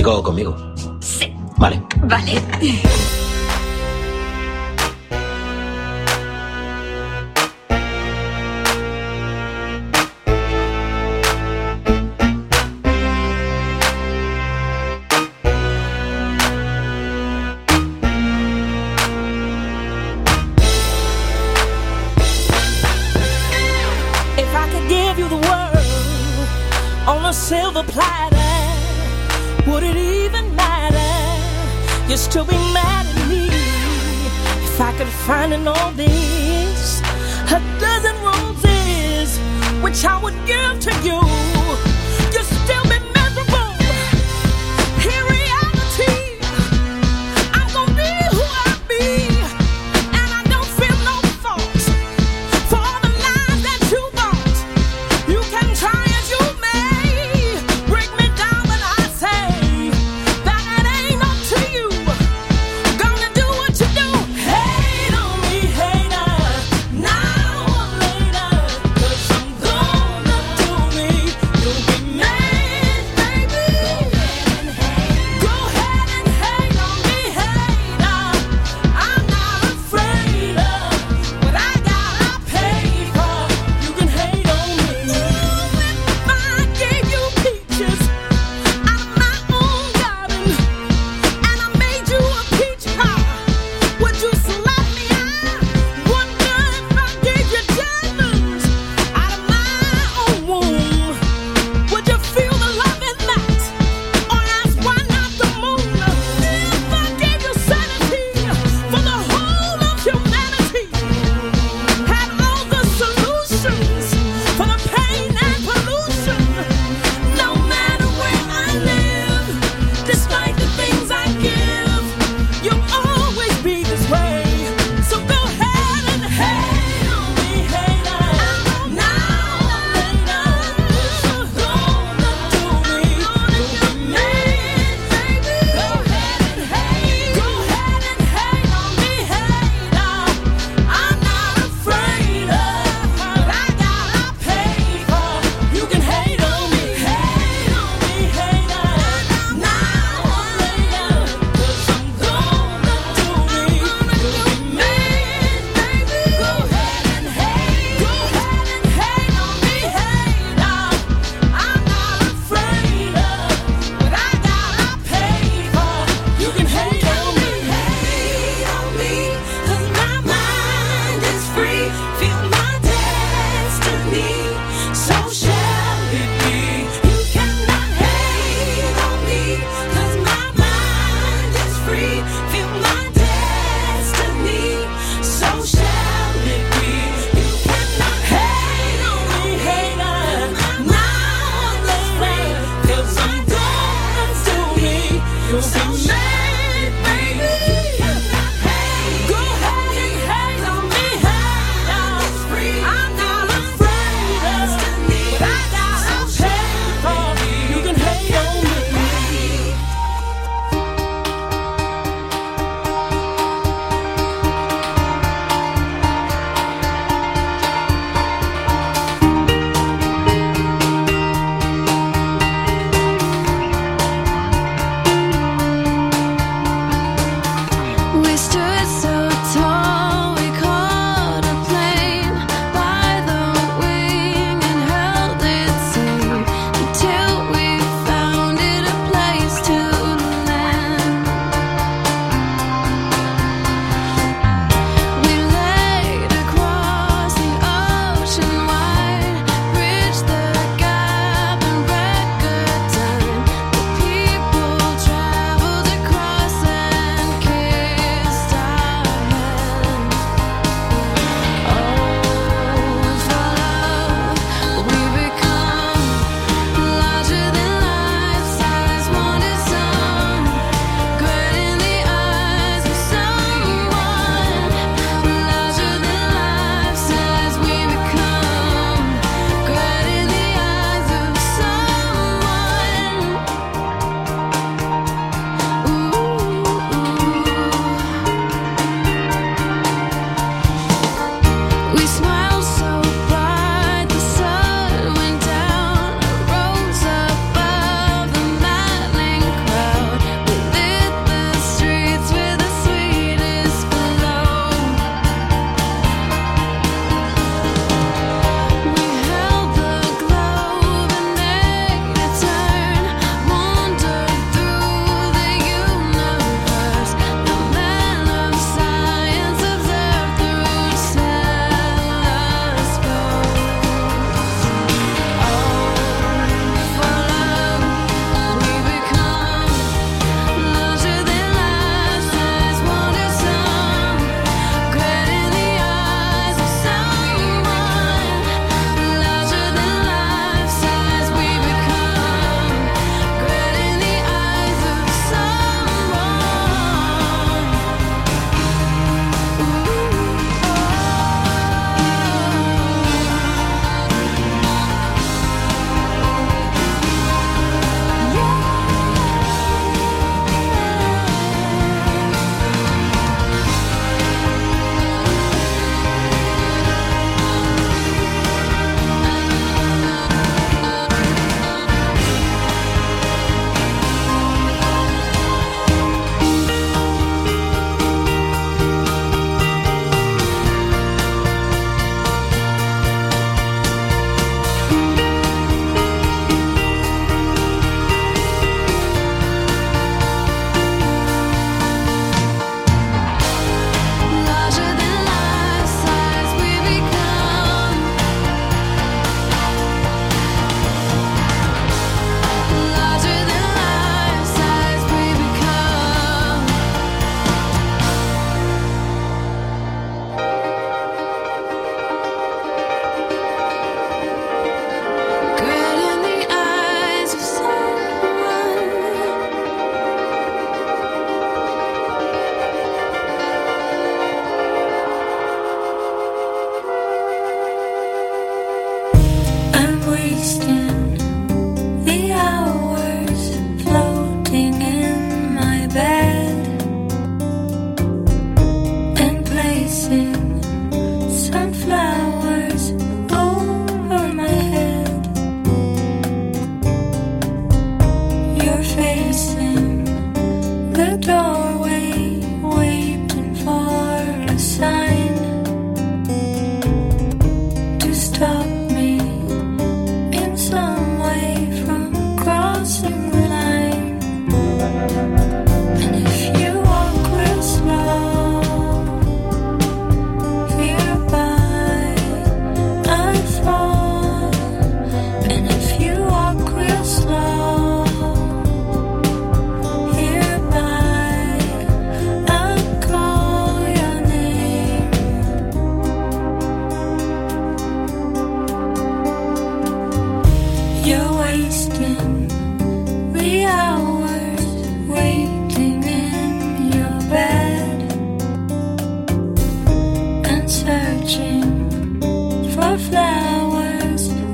Nico, conmigo. Sí. Vale. Vale.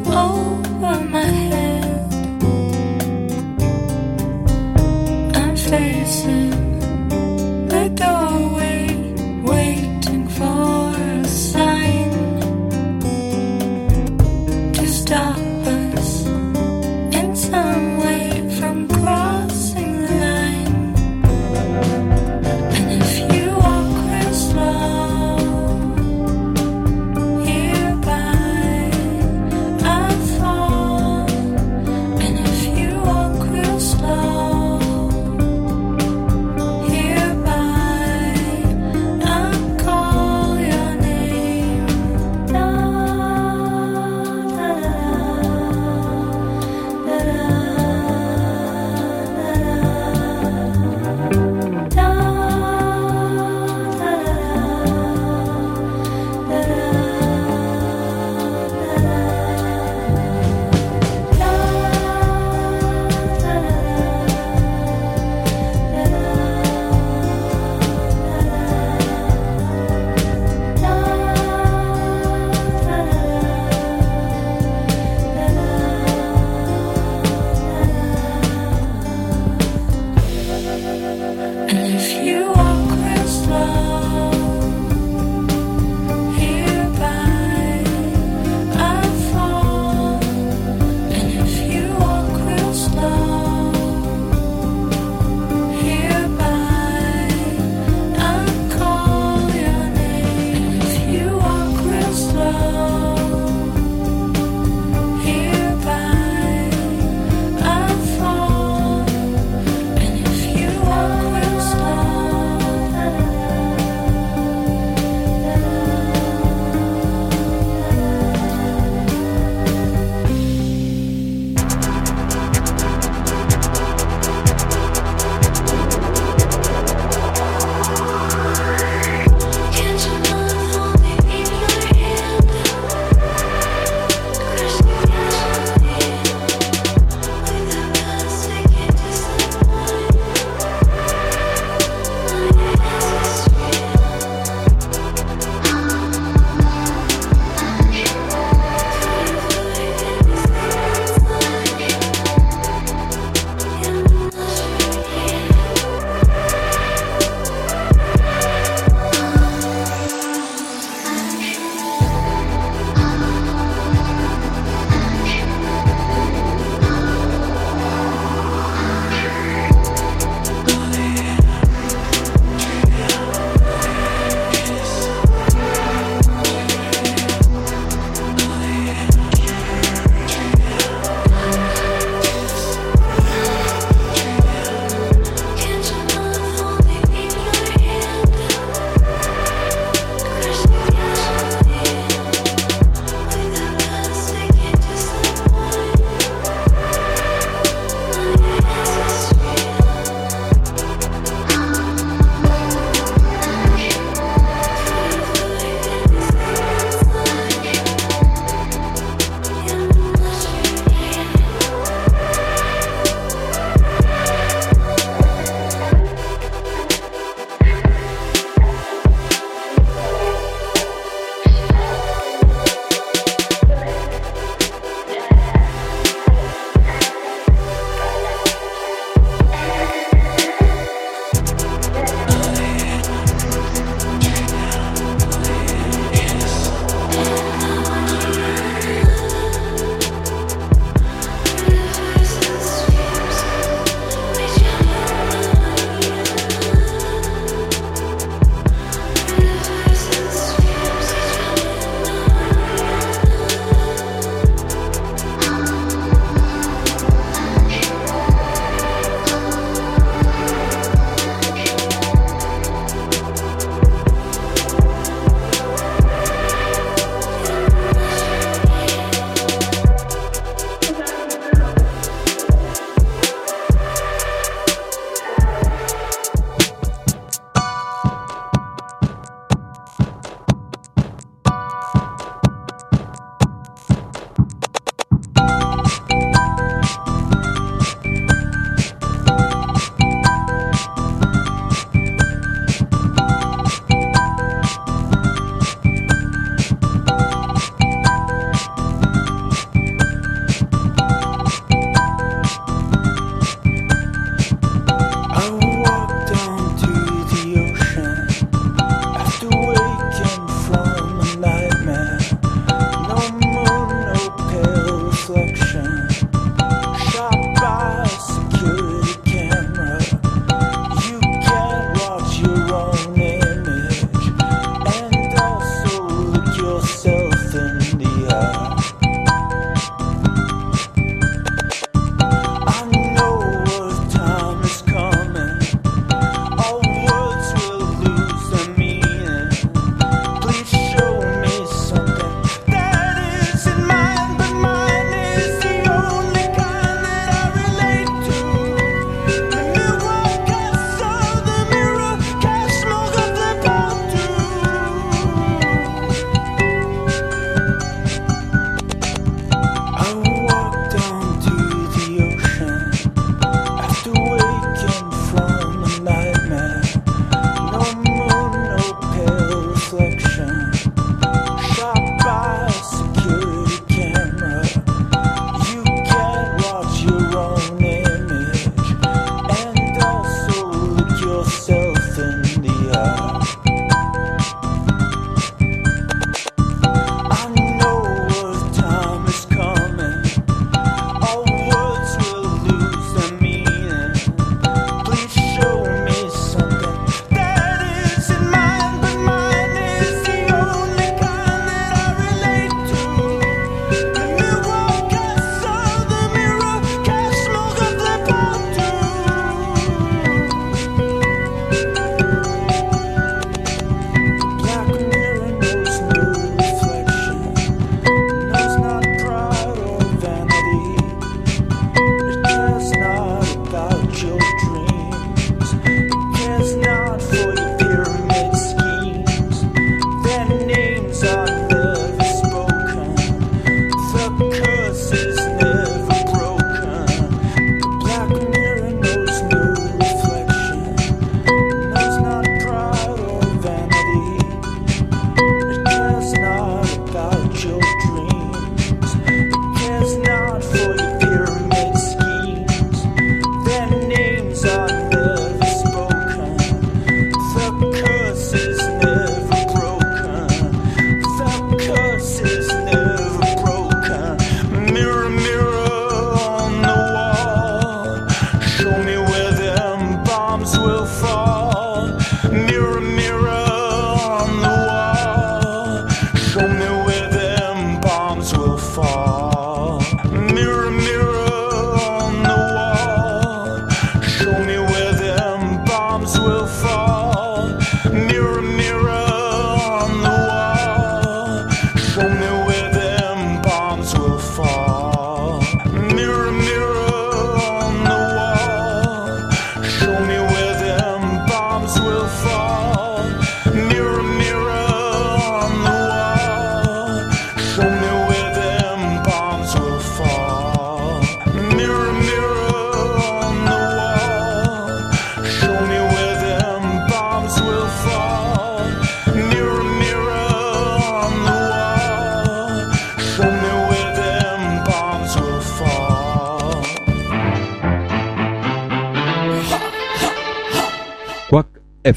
Oh,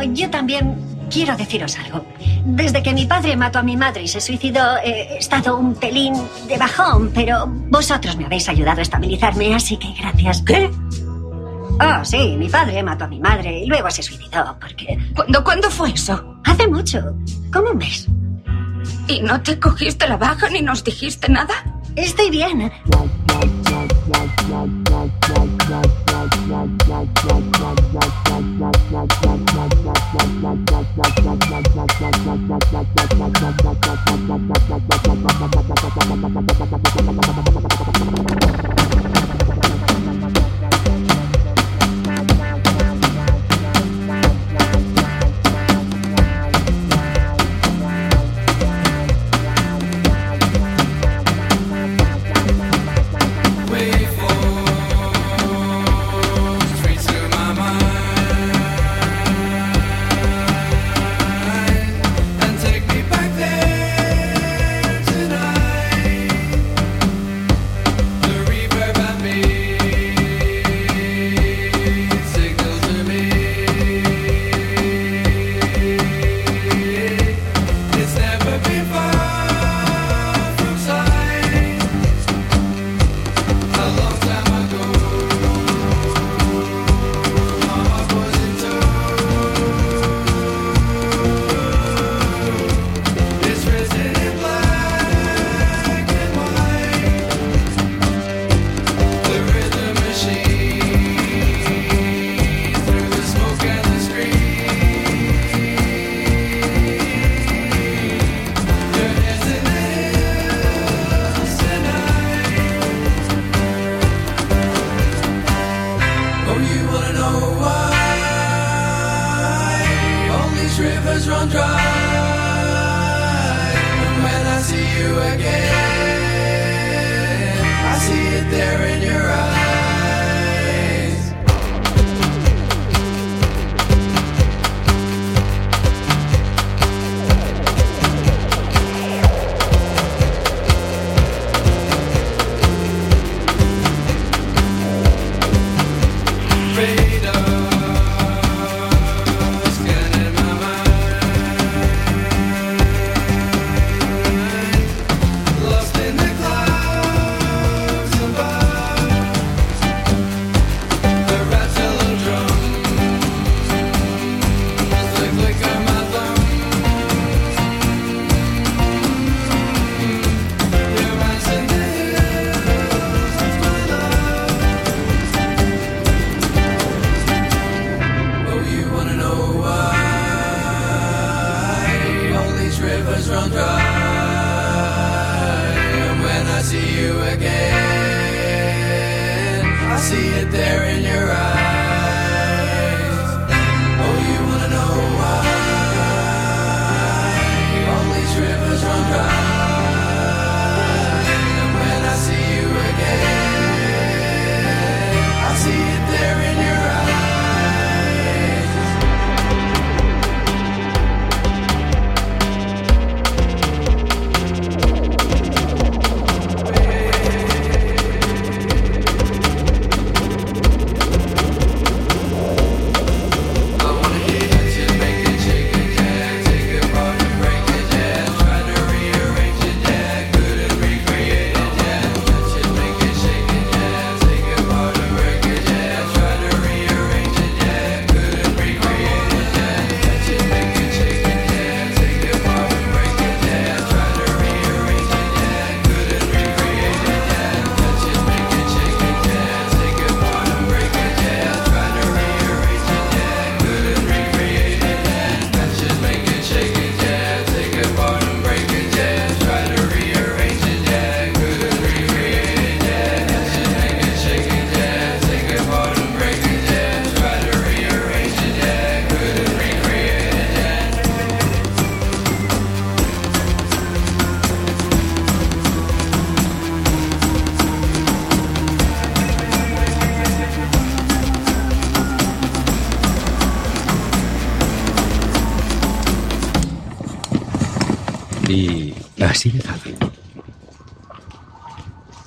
Bueno, yo también quiero deciros algo. Desde que mi padre mató a mi madre y se suicidó, eh, he estado un pelín de bajón, pero vosotros me habéis ayudado a estabilizarme, así que gracias. ¿Qué? Oh, sí, mi padre mató a mi madre y luego se suicidó, porque ¿Cuándo, ¿Cuándo fue eso? hace mucho, como un mes. ¿Y no te cogiste la baja ni nos dijiste nada? Estoy bien. Thank you.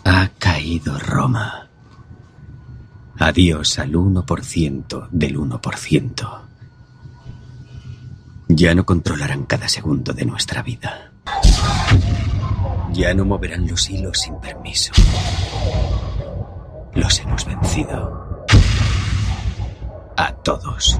Ha caído Roma. Adiós al 1% del 1%. Ya no controlarán cada segundo de nuestra vida. Ya no moverán los hilos sin permiso. Los hemos vencido. A todos.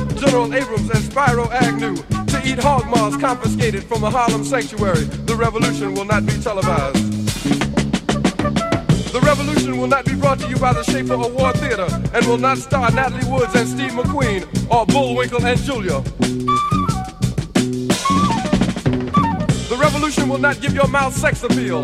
General Abrams, and Spiro Agnew to eat hog maws confiscated from a Harlem sanctuary. The revolution will not be televised. The revolution will not be brought to you by the Schaefer Award Theater and will not star Natalie Woods and Steve McQueen or Bullwinkle and Julia. The revolution will not give your mouth sex appeal.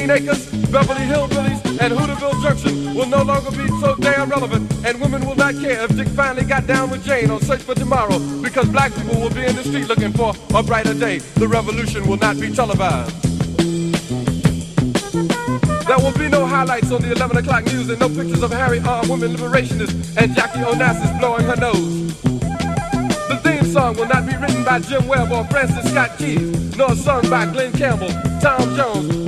Green Acres, Beverly Hillbillies, and Hooterville Junction will no longer be so damn relevant, and women will not care if Dick finally got down with Jane on Search for Tomorrow, because black people will be in the street looking for a brighter day. The revolution will not be televised. There will be no highlights on the 11 o'clock news and no pictures of Harry armed women liberationists and Jackie Onassis blowing her nose. The theme song will not be written by Jim Webb or Francis Scott Keys, nor sung by Glen Campbell, Tom Jones,